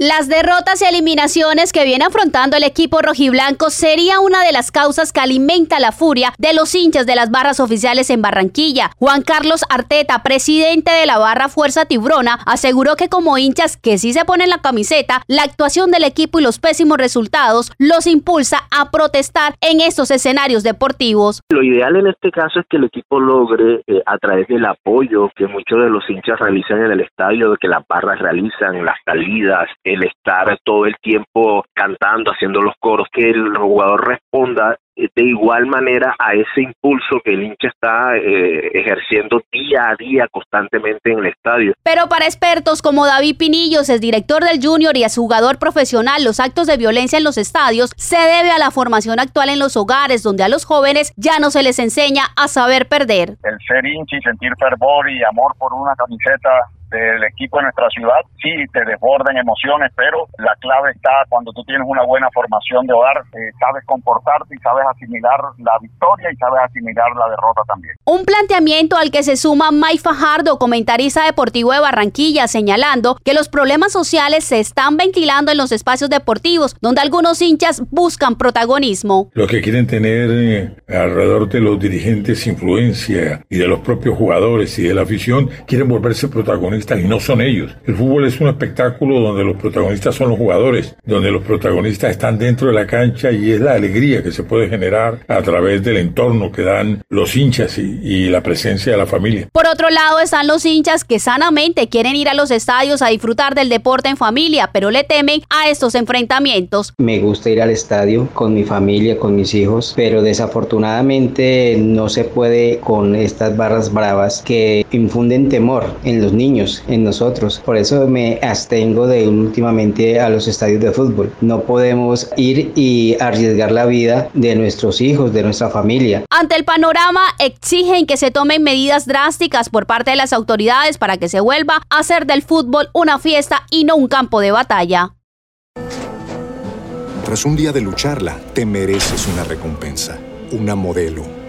Las derrotas y eliminaciones que viene afrontando el equipo rojiblanco sería una de las causas que alimenta la furia de los hinchas de las barras oficiales en Barranquilla. Juan Carlos Arteta, presidente de la barra Fuerza Tibrona, aseguró que como hinchas que sí se ponen la camiseta, la actuación del equipo y los pésimos resultados los impulsa a protestar en estos escenarios deportivos. Lo ideal en este caso es que el equipo logre, eh, a través del apoyo que muchos de los hinchas realizan en el estadio, que las barras realizan, las salidas, el estar todo el tiempo cantando, haciendo los coros, que el jugador responda eh, de igual manera a ese impulso que el hincha está eh, ejerciendo día a día constantemente en el estadio. Pero para expertos como David Pinillos, el director del Junior y es jugador profesional, los actos de violencia en los estadios se debe a la formación actual en los hogares, donde a los jóvenes ya no se les enseña a saber perder. El ser hincha y sentir fervor y amor por una camiseta del equipo de nuestra ciudad, sí te desbordan emociones, pero la clave está cuando tú tienes una buena formación de hogar, eh, sabes comportarte y sabes asimilar la victoria y sabes asimilar la derrota también. Un planteamiento al que se suma May Fajardo, comentarista deportivo de Barranquilla, señalando que los problemas sociales se están ventilando en los espacios deportivos, donde algunos hinchas buscan protagonismo. Los que quieren tener eh, alrededor de los dirigentes influencia y de los propios jugadores y de la afición, quieren volverse protagonistas y no son ellos. El fútbol es un espectáculo donde los protagonistas son los jugadores, donde los protagonistas están dentro de la cancha y es la alegría que se puede generar a través del entorno que dan los hinchas y, y la presencia de la familia. Por otro lado están los hinchas que sanamente quieren ir a los estadios a disfrutar del deporte en familia, pero le temen a estos enfrentamientos. Me gusta ir al estadio con mi familia, con mis hijos, pero desafortunadamente no se puede con estas barras bravas que infunden temor en los niños, en nosotros. Por eso me abstengo de ir últimamente a los estadios de fútbol. No podemos ir y arriesgar la vida de nuestros hijos, de nuestra familia. Ante el panorama, exigen que se tomen medidas drásticas por parte de las autoridades para que se vuelva a hacer del fútbol una fiesta y no un campo de batalla. Tras un día de lucharla, te mereces una recompensa, una modelo,